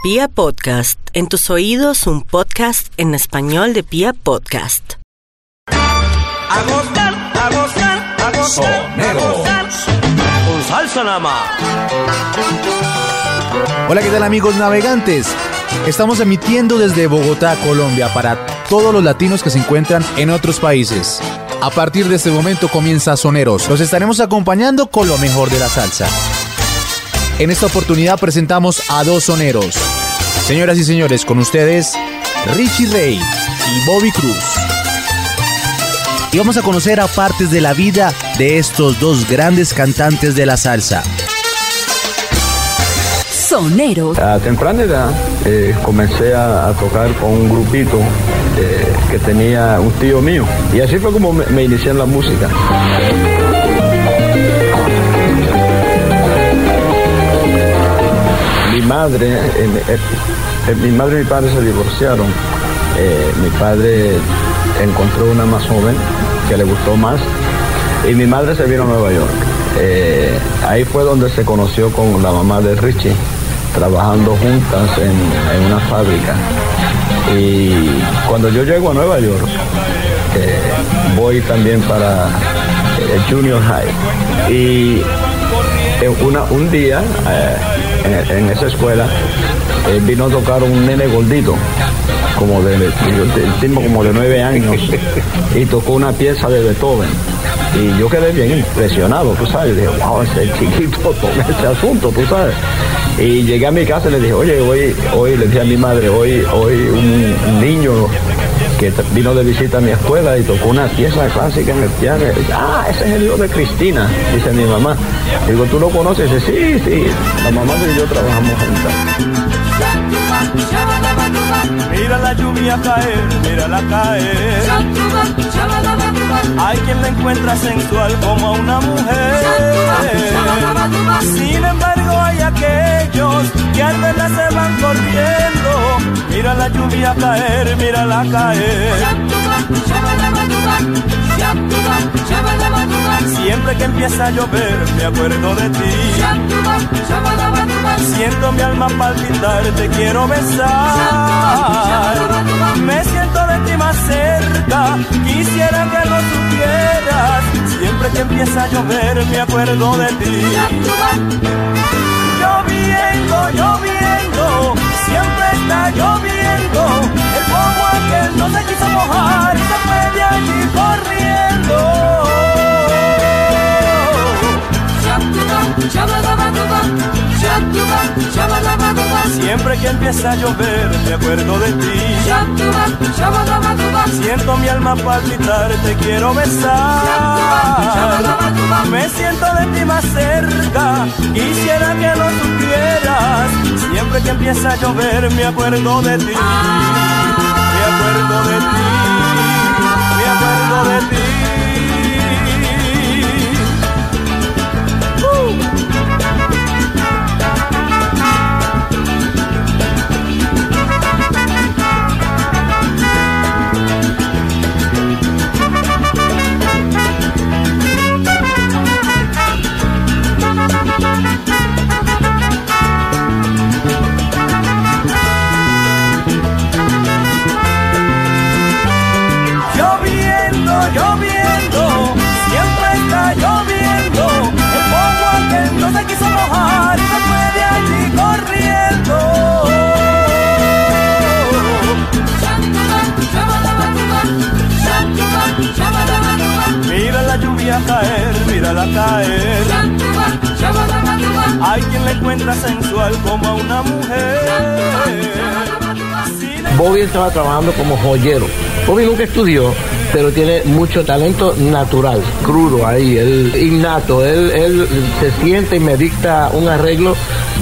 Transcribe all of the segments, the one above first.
Pia Podcast, en tus oídos un podcast en español de Pia Podcast. A gozar, a gozar, a gozar, a gozar. Con salsa nada más. Hola, ¿qué tal amigos navegantes? Estamos emitiendo desde Bogotá, Colombia, para todos los latinos que se encuentran en otros países. A partir de este momento comienza Soneros. Los estaremos acompañando con lo mejor de la salsa. En esta oportunidad presentamos a dos soneros. Señoras y señores, con ustedes, Richie Ray y Bobby Cruz. Y vamos a conocer a partes de la vida de estos dos grandes cantantes de la salsa. Soneros. A temprana edad eh, comencé a, a tocar con un grupito eh, que tenía un tío mío. Y así fue como me, me inicié en la música. Madre, eh, eh, eh, mi madre y mi padre se divorciaron. Eh, mi padre encontró una más joven que le gustó más y mi madre se vino a Nueva York. Ahí fue donde se conoció con la mamá de Richie, trabajando juntas en, una fábrica. Y cuando yo llego a Nueva York, voy también para Junior High. Y una- un día en, esa escuela eh, vino a tocar un nene gordito, como de, el tipo como de nueve años, y tocó una pieza de Beethoven. Y yo quedé bien impresionado, tú sabes, dije, wow, ese chiquito toca este asunto, tú sabes. Y llegué a mi casa y le dije, oye, hoy, hoy, le dije a mi madre, hoy, hoy un niño que vino de visita a mi escuela y tocó una pieza clásica en el piano. Ah, ese es el hijo de Cristina, dice mi mamá. Digo, ¿tú lo conoces? Dice, sí, sí, la mamá y yo trabajamos juntas. Mira la lluvia caer, mírala caer. Hay quien la encuentra sensual como a una mujer. Sin embargo, hay aquellos que al verla se van corriendo. Mira la lluvia caer, mírala caer. Siempre que empieza a llover, me acuerdo de ti. Siento mi alma palpitar, te quiero besar. Me siento de ti más cerca, quisiera que lo supieras. Siempre que empieza a llover, me acuerdo de ti. Lloviendo, lloviendo, siempre Siempre que empieza a llover me acuerdo de ti. Siento mi alma palpitar, te quiero besar. Me siento de ti más cerca, quisiera que lo supieras. Siempre que empieza a llover me acuerdo de ti. Me acuerdo de ti. Caer, mírala caer. Hay quien la encuentra sensual como a una mujer. Bobby estaba trabajando como joyero. Bobby nunca estudió, pero tiene mucho talento natural, crudo ahí, él, innato. Él, él se siente y me dicta un arreglo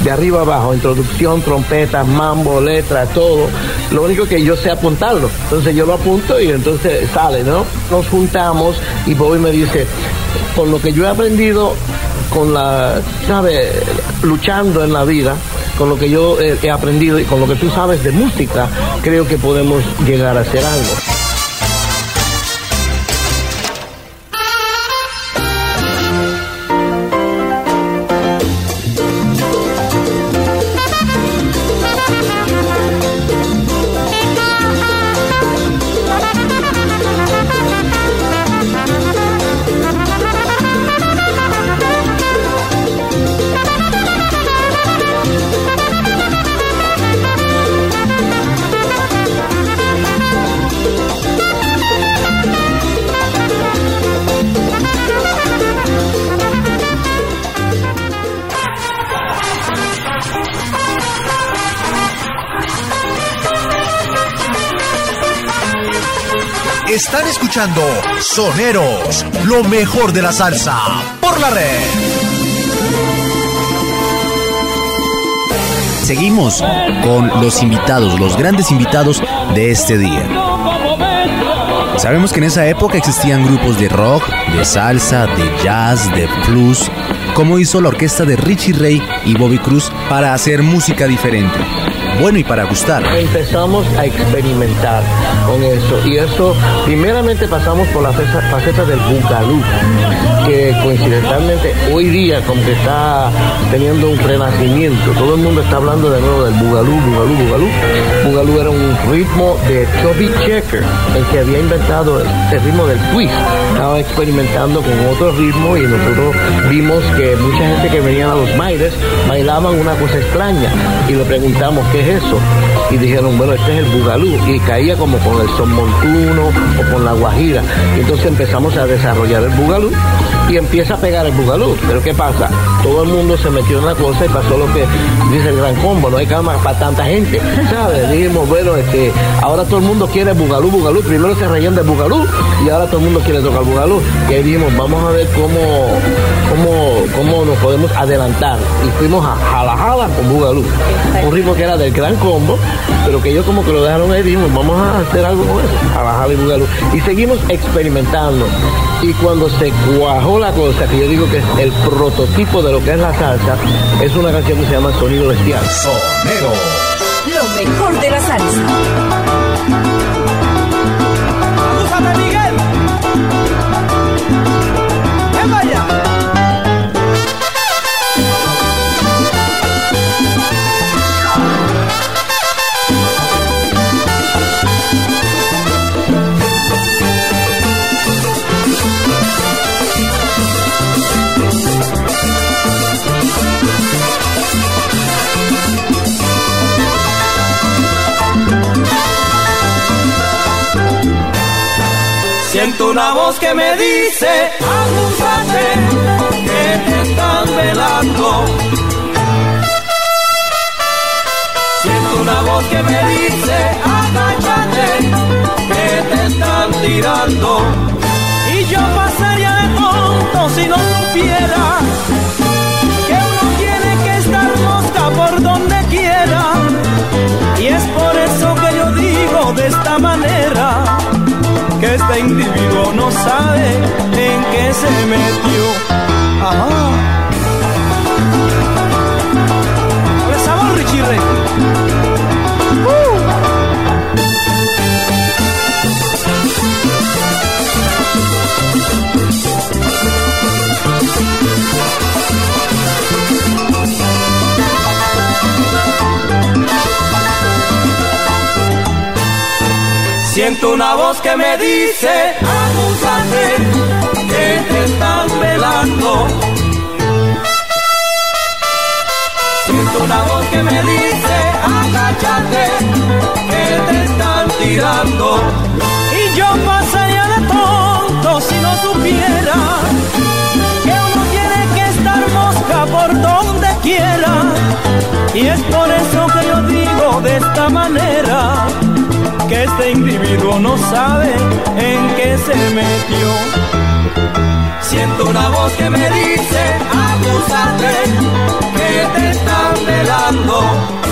de arriba abajo, introducción, trompetas, mambo, letra, todo. Lo único que yo sé apuntarlo. Entonces yo lo apunto y entonces sale, ¿no? Nos juntamos y Bobby me dice, con lo que yo he aprendido con la, ¿sabe? Luchando en la vida, con lo que yo he aprendido y con lo que tú sabes de música, creo que podemos llegar a hacer algo. Están escuchando Soneros, lo mejor de la salsa, por la red. Seguimos con los invitados, los grandes invitados de este día. Sabemos que en esa época existían grupos de rock, de salsa, de jazz, de blues, como hizo la orquesta de Richie Ray y Bobby Cruz para hacer música diferente bueno y para gustar. Empezamos a experimentar con eso y eso primeramente pasamos por la faceta del bugalú, que coincidentalmente hoy día como que está teniendo un renacimiento, todo el mundo está hablando de nuevo del bugalú, bugalú, bugalú. Bugalú era un ritmo de Toby Checker, el que había inventado el, ritmo del twist. Estaba experimentando con otro ritmo y nosotros vimos que mucha gente que venía a los bailes bailaban una cosa extraña y le preguntamos qué eso. Y dijeron, bueno, este es el bugalú. Y caía como con el son montuno o con la guajira. Y entonces empezamos a desarrollar el bugalú y empieza a pegar el bugalú. Pero ¿qué pasa? Todo el mundo se metió en la cosa y pasó lo que dice el gran combo, no hay cama para tanta gente, ¿sabes? Dijimos, bueno, este, ahora todo el mundo quiere bugalú, bugalú, primero se reían de bugalú y ahora todo el mundo quiere tocar bugalú. Y ahí dijimos, vamos a ver cómo, cómo, cómo nos podemos adelantar. Y fuimos a jala con bugalú, un ritmo que era del gran combo, pero que ellos como que lo dejaron ahí, dijimos, vamos a hacer algo con eso, jala y bugalú. Y seguimos experimentando. Y cuando se cuajó la cosa, que yo digo que es el prototipo de lo que es la salsa, es una canción que se llama Sonido Bestial. Sonero. Lo mejor de la salsa. Una voz que me dice, acúsate, que te están velando. Siento una voz que me dice, agáchate, que te están tirando. Y yo pasaría de tonto si no supiera que uno tiene que estar mosca por donde quiera. Y es por eso que yo digo de esta manera que este individuo sabe en qué se metió. Ajá. Siento una voz que me dice, acúsate, que te están velando. Siento una voz que me dice, agáchate, que te están tirando. Y yo pasaría de tonto si no supiera que uno tiene que estar mosca por donde quiera. Y es por eso que yo digo de esta manera que este individuo no sabe en qué se metió. Siento una voz que me dice, acúsate, que te están velando.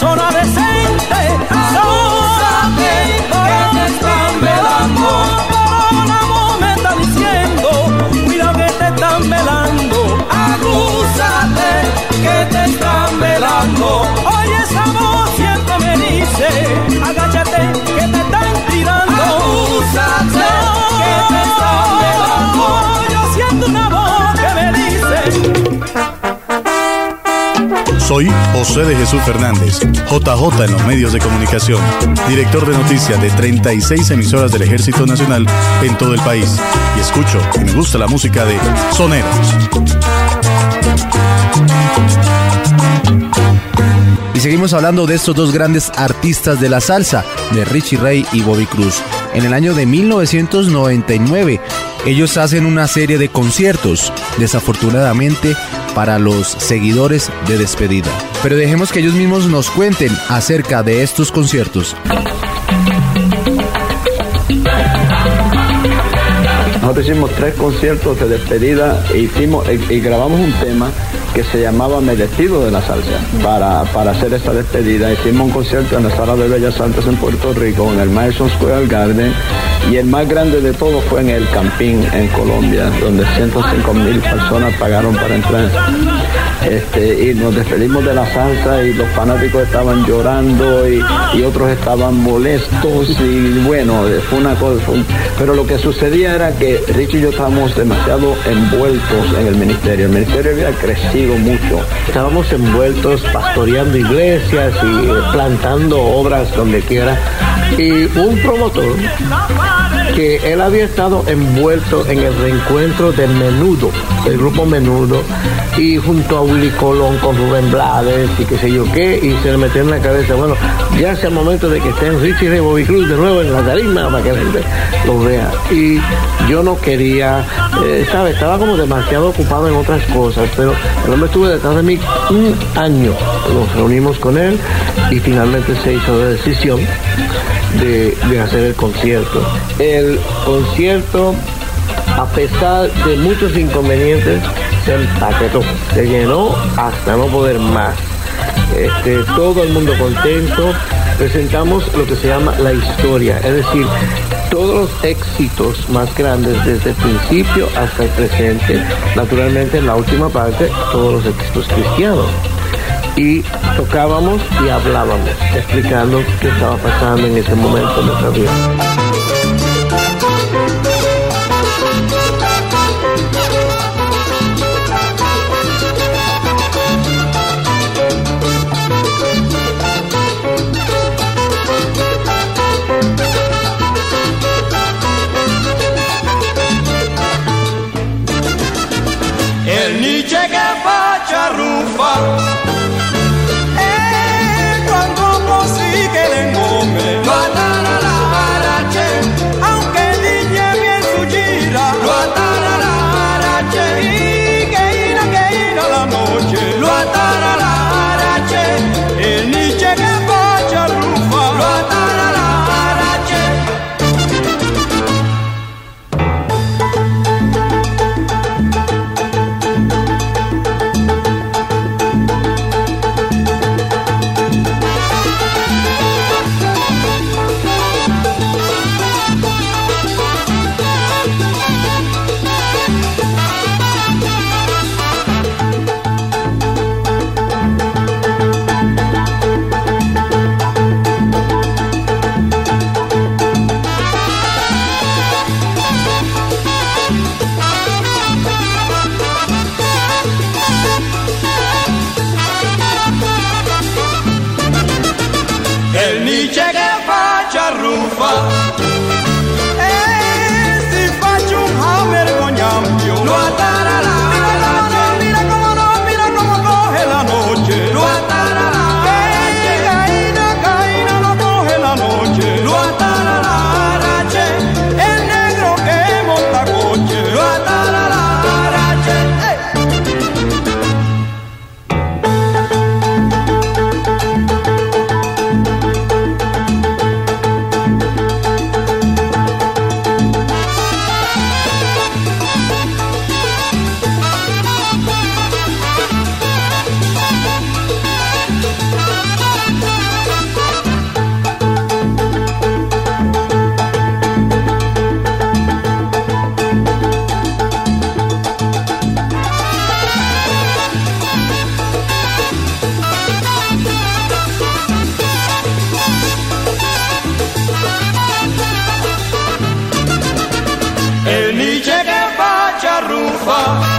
Persona decente. Acúsate, que te están velando. Voz me está diciendo, cuidado que te están velando. Acúsate, que te están Soy José de Jesús Fernández, JJ en los medios de comunicación, director de noticias de 36 emisoras del Ejército Nacional en todo el país. Y escucho y me gusta la música de Soneros. Y seguimos hablando de estos dos grandes artistas de la salsa, de Richie Ray y Bobby Cruz. En el año de 1999, ellos hacen una serie de conciertos, desafortunadamente para los seguidores de despedida. Pero dejemos que ellos mismos nos cuenten acerca de estos conciertos. Nosotros hicimos tres conciertos de despedida e hicimos y, grabamos un tema que se llamaba Me despido de la salsa para, para hacer esta despedida. Hicimos un concierto en la Sala de Bellas Artes en Puerto Rico, en el Madison Square Garden, y el más grande de todos fue en el Campín, en Colombia, donde 105 mil personas pagaron para entrar. Este, y nos despedimos de la salsa y los fanáticos estaban llorando y, otros estaban molestos y bueno, fue una cosa. pero lo que sucedía era que Richie y yo estábamos demasiado envueltos en el ministerio. El ministerio había crecido mucho. Estábamos envueltos pastoreando iglesias y plantando obras donde quiera. Y un promotor que él había estado envuelto en el reencuentro del Menudo, el grupo Menudo, y junto a Willy Colón con Rubén Blades y qué sé yo qué, y se le metió en la cabeza, bueno, ya sea el momento de que estén Richie y Bobby Cruz de nuevo en la tarima para que la lo vea. Y yo no quería, eh, ¿sabes? Estaba como demasiado ocupado en otras cosas, pero el hombre estuvo detrás de mí un año. Nos reunimos con él y finalmente se hizo la decisión de, de hacer el concierto. El concierto, a pesar de muchos inconvenientes, se empaquetó, se llenó hasta no poder más. Este, todo el mundo contento. Presentamos lo que se llama la historia, es decir, todos los éxitos más grandes desde el principio hasta el presente, naturalmente en la última parte, todos los éxitos cristianos y tocábamos y hablábamos, explicando qué estaba pasando en ese momento de nuestra vida. 봐.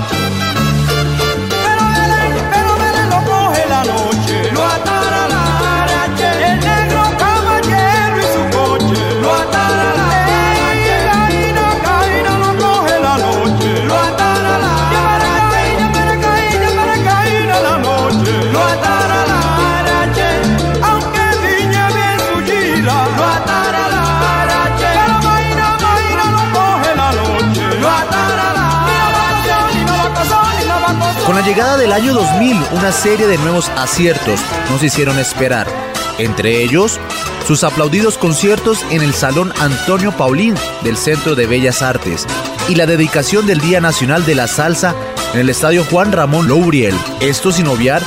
Llegada del año 2000, una serie de nuevos aciertos nos hicieron esperar. Entre ellos, sus aplaudidos conciertos en el Salón Antonio Paulín del Centro de Bellas Artes y la dedicación del Día Nacional de la Salsa en el Estadio Juan Ramón Louriel. Esto sin obviar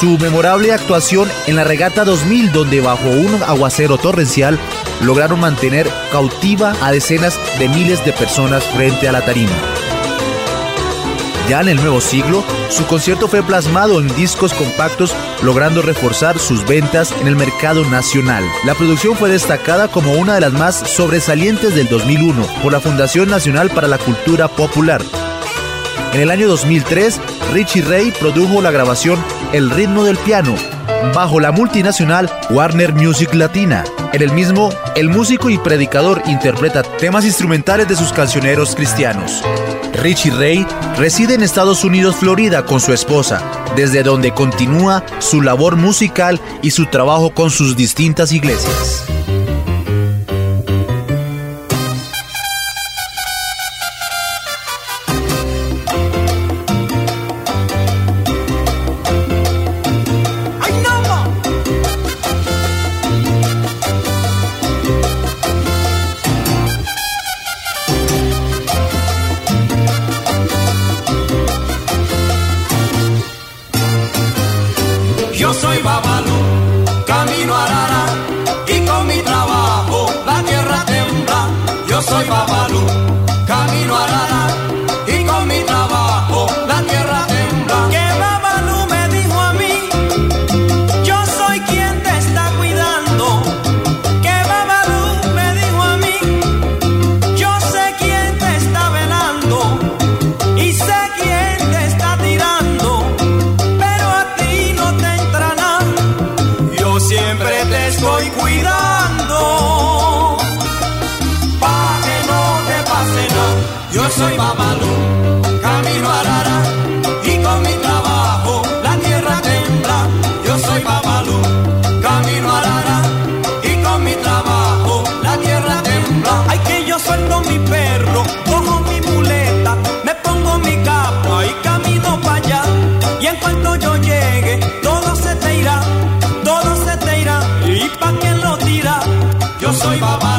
su memorable actuación en la Regata 2000 donde bajo un aguacero torrencial lograron mantener cautiva a decenas de miles de personas frente a la tarima. Ya en el nuevo siglo, su concierto fue plasmado en discos compactos, logrando reforzar sus ventas en el mercado nacional. La producción fue destacada como una de las más sobresalientes del 2001 por la Fundación Nacional para la Cultura Popular. En el año 2003, Richie Ray produjo la grabación El ritmo del piano, bajo la multinacional Warner Music Latina. En el mismo, el músico y predicador interpreta temas instrumentales de sus cancioneros cristianos. Richie Ray reside en Estados Unidos, Florida, con su esposa, desde donde continúa su labor musical y su trabajo con sus distintas iglesias. Soy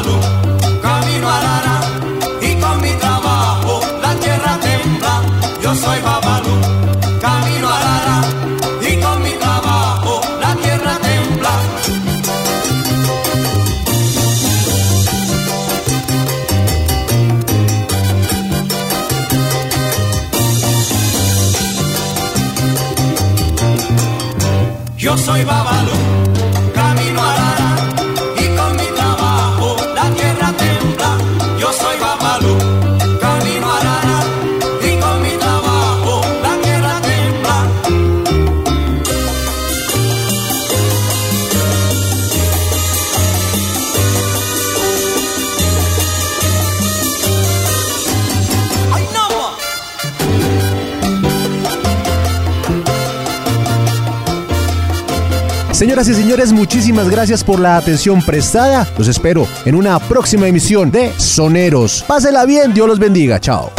Señoras y señores, muchísimas gracias por la atención prestada. Los espero en una próxima emisión de Soneros. Pásela bien, Dios los bendiga. Chao.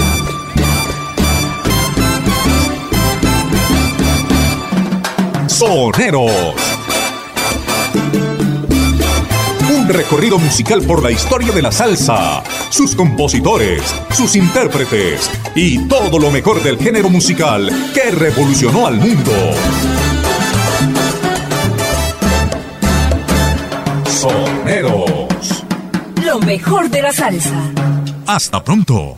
Soneros. Un recorrido musical por la historia de la salsa, sus compositores, sus intérpretes y todo lo mejor del género musical que revolucionó al mundo. Mejor de la salsa. Hasta pronto.